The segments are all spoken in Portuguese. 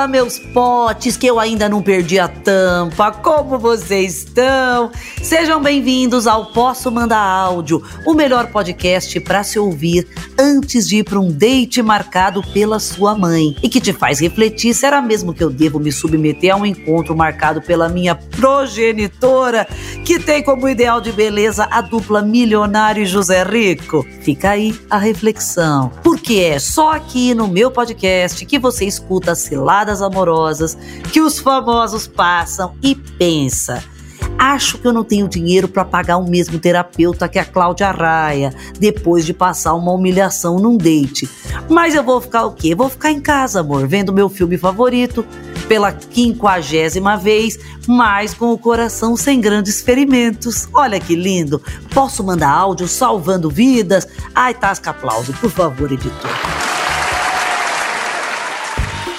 Fala, meus potes, que eu ainda não perdi a tampa. Como vocês estão? Sejam bem-vindos ao Posso Mandar Áudio, o melhor podcast para se ouvir antes de ir para um date marcado pela sua mãe e que te faz refletir se era mesmo que eu devo me submeter a um encontro marcado pela minha progenitora, que tem como ideal de beleza a dupla milionário e José Rico. Fica aí a reflexão, porque é só aqui no meu podcast que você escuta ciladas amorosas que os famosos passam e pensa. Acho que eu não tenho dinheiro para pagar o mesmo terapeuta que a Cláudia Raia, depois de passar uma humilhação num date. Mas eu vou ficar o quê? Vou ficar em casa, amor, vendo meu filme favorito pela quinquagésima vez, mas com o coração sem grandes ferimentos. Olha que lindo! Posso mandar áudio salvando vidas? Ai, tasca aplauso, por favor, editor.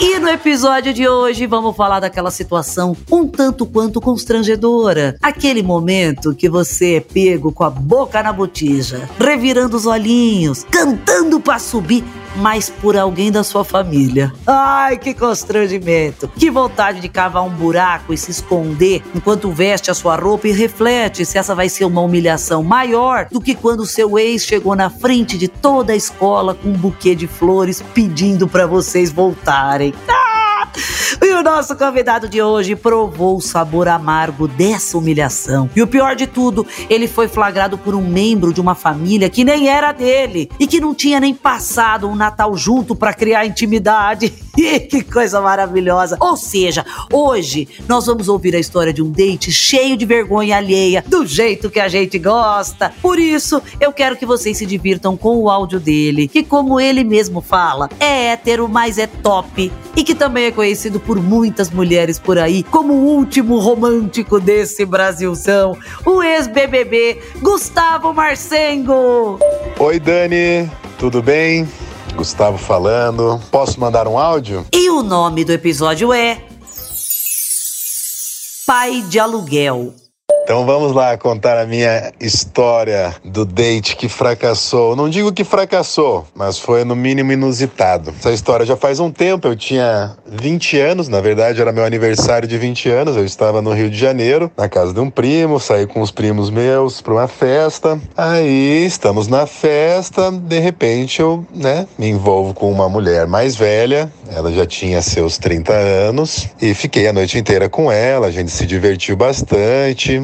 E no episódio de hoje vamos falar daquela situação um tanto quanto constrangedora. Aquele momento que você é pego com a boca na botija, revirando os olhinhos, cantando para subir mas por alguém da sua família. Ai, que constrangimento! Que vontade de cavar um buraco e se esconder enquanto veste a sua roupa e reflete se essa vai ser uma humilhação maior do que quando seu ex chegou na frente de toda a escola com um buquê de flores pedindo para vocês voltarem. Ah! E o nosso convidado de hoje provou o sabor amargo dessa humilhação. E o pior de tudo, ele foi flagrado por um membro de uma família que nem era dele e que não tinha nem passado um Natal junto para criar intimidade. que coisa maravilhosa! Ou seja, hoje nós vamos ouvir a história de um date cheio de vergonha alheia, do jeito que a gente gosta. Por isso, eu quero que vocês se divirtam com o áudio dele, que como ele mesmo fala, é hétero, mas é top e que também é conhecido por muitas mulheres por aí como o último romântico desse Brasilzão, o ex-BBB Gustavo Marcengo. Oi, Dani, tudo bem? Gustavo falando. Posso mandar um áudio? E o nome do episódio é Pai de Aluguel. Então vamos lá contar a minha história do date que fracassou. Não digo que fracassou, mas foi no mínimo inusitado. Essa história já faz um tempo, eu tinha 20 anos, na verdade era meu aniversário de 20 anos, eu estava no Rio de Janeiro, na casa de um primo, saí com os primos meus para uma festa. Aí estamos na festa, de repente eu, né, me envolvo com uma mulher mais velha, ela já tinha seus 30 anos e fiquei a noite inteira com ela, a gente se divertiu bastante.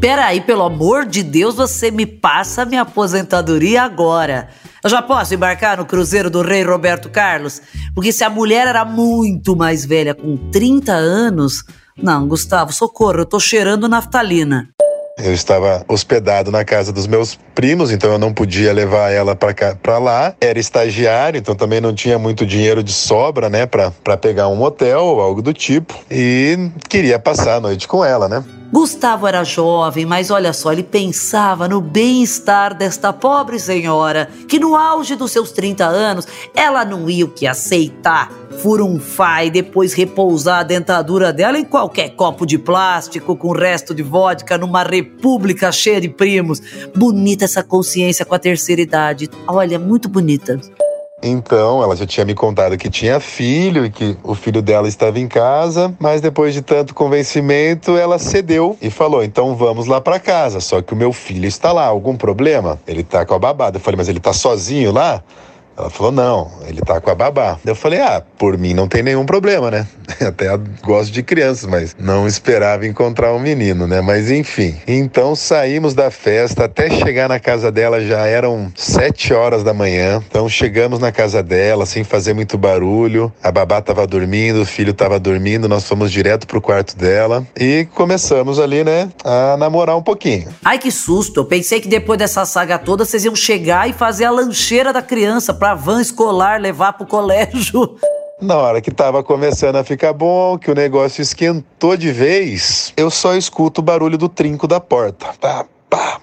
Peraí, pelo amor de Deus, você me passa minha aposentadoria agora. Eu já posso embarcar no cruzeiro do rei Roberto Carlos? Porque se a mulher era muito mais velha, com 30 anos. Não, Gustavo, socorro, eu tô cheirando naftalina. Eu estava hospedado na casa dos meus primos, então eu não podia levar ela para lá. Era estagiário, então também não tinha muito dinheiro de sobra, né, para pegar um hotel ou algo do tipo. E queria passar a noite com ela, né? Gustavo era jovem, mas olha só, ele pensava no bem-estar desta pobre senhora, que no auge dos seus 30 anos, ela não ia o que aceitar furunfar e depois repousar a dentadura dela em qualquer copo de plástico com resto de vodka numa república cheia de primos. Bonita essa consciência com a terceira idade. Olha, muito bonita. Então, ela já tinha me contado que tinha filho e que o filho dela estava em casa, mas depois de tanto convencimento, ela cedeu e falou: "Então vamos lá para casa, só que o meu filho está lá, algum problema? Ele tá com a babada". Eu falei: "Mas ele tá sozinho lá?" Ela falou: não, ele tá com a babá. Eu falei: ah, por mim não tem nenhum problema, né? Até gosto de crianças, mas não esperava encontrar um menino, né? Mas enfim. Então saímos da festa, até chegar na casa dela já eram sete horas da manhã. Então chegamos na casa dela sem fazer muito barulho. A babá tava dormindo, o filho tava dormindo, nós fomos direto pro quarto dela e começamos ali, né, a namorar um pouquinho. Ai, que susto! Eu pensei que depois dessa saga toda vocês iam chegar e fazer a lancheira da criança pra van escolar levar pro colégio. Na hora que tava começando a ficar bom, que o negócio esquentou de vez, eu só escuto o barulho do trinco da porta. Pá, pá,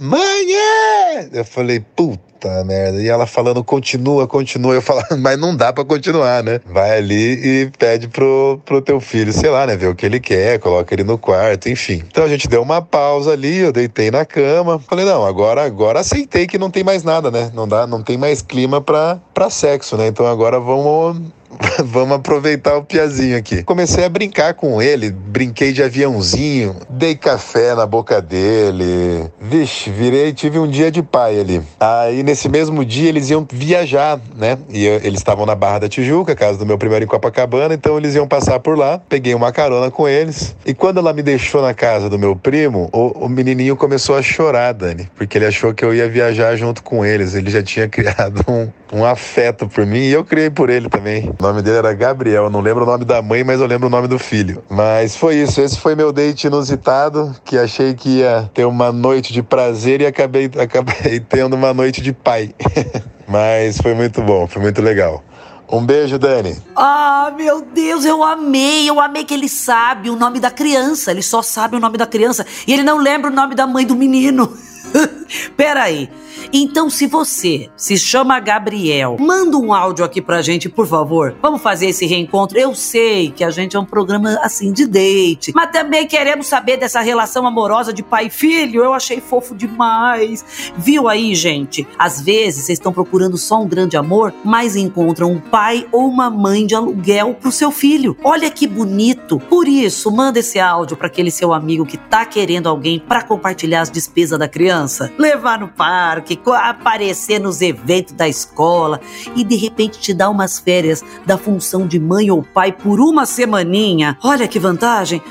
mãe! É! Eu falei, puta merda. E ela falando, continua, continua. Eu falando, mas não dá para continuar, né? Vai ali e pede pro, pro teu filho, sei lá, né? Ver o que ele quer, coloca ele no quarto, enfim. Então a gente deu uma pausa ali, eu deitei na cama. Falei, não, agora, agora aceitei que não tem mais nada, né? Não dá, não tem mais clima pra, pra sexo, né? Então agora vamos Vamos aproveitar o piazinho aqui. Comecei a brincar com ele, brinquei de aviãozinho, dei café na boca dele. Vixe, virei, tive um dia de pai ali. Aí nesse mesmo dia eles iam viajar, né? E eu, eles estavam na Barra da Tijuca, casa do meu primeiro em Copacabana, então eles iam passar por lá. Peguei uma carona com eles. E quando ela me deixou na casa do meu primo, o, o menininho começou a chorar, Dani, porque ele achou que eu ia viajar junto com eles. Ele já tinha criado um, um afeto por mim e eu criei por ele também. O nome dele era Gabriel, não lembro o nome da mãe, mas eu lembro o nome do filho. Mas foi isso, esse foi meu date inusitado, que achei que ia ter uma noite de prazer e acabei, acabei tendo uma noite de pai. mas foi muito bom, foi muito legal. Um beijo, Dani. Ah, meu Deus, eu amei. Eu amei que ele sabe o nome da criança. Ele só sabe o nome da criança. E ele não lembra o nome da mãe do menino. Peraí. Então, se você se chama Gabriel, manda um áudio aqui pra gente, por favor. Vamos fazer esse reencontro. Eu sei que a gente é um programa assim de date, mas também queremos saber dessa relação amorosa de pai e filho. Eu achei fofo demais. Viu aí, gente? Às vezes vocês estão procurando só um grande amor, mas encontram um pai ou uma mãe de aluguel pro seu filho. Olha que bonito. Por isso, manda esse áudio para aquele seu amigo que tá querendo alguém para compartilhar as despesas da criança, levar no parque que aparecer nos eventos da escola e de repente te dar umas férias da função de mãe ou pai por uma semaninha. Olha que vantagem!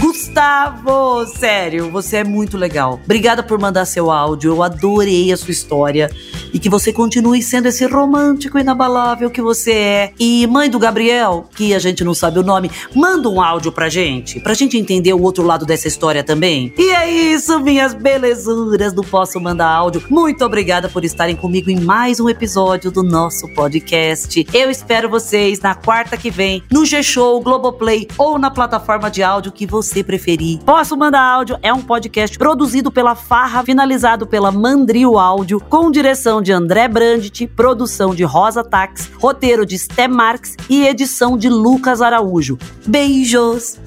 Gustavo, sério, você é muito legal. Obrigada por mandar seu áudio, eu adorei a sua história e que você continue sendo esse romântico inabalável que você é. E mãe do Gabriel, que a gente não sabe o nome, manda um áudio pra gente, pra gente entender o outro lado dessa história também. E é isso, minhas belezuras do Posso Mandar Áudio. Muito obrigada por estarem comigo em mais um episódio do nosso podcast. Eu espero vocês na quarta que vem, no G-Show, Globoplay ou na plataforma de áudio que você preferir. Posso Mandar Áudio é um podcast produzido pela Farra, finalizado pela Mandrio Áudio, com direção de André Brandt, produção de Rosa Tax, roteiro de Sté Marx e edição de Lucas Araújo. Beijos!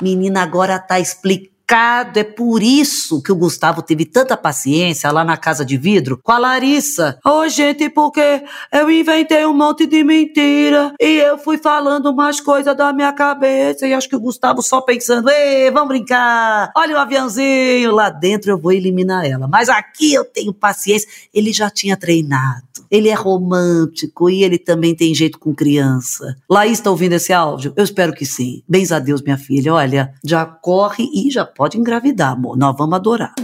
Menina, agora tá explicando é por isso que o Gustavo teve tanta paciência lá na casa de vidro com a Larissa. Ô, oh, gente, porque eu inventei um monte de mentira e eu fui falando umas coisas da minha cabeça e acho que o Gustavo só pensando, ei, vamos brincar, olha o aviãozinho, lá dentro eu vou eliminar ela. Mas aqui eu tenho paciência, ele já tinha treinado. Ele é romântico e ele também tem jeito com criança. Laís está ouvindo esse áudio? Eu espero que sim. Bens a Deus, minha filha. Olha, já corre e já pode engravidar, amor. Nós vamos adorar.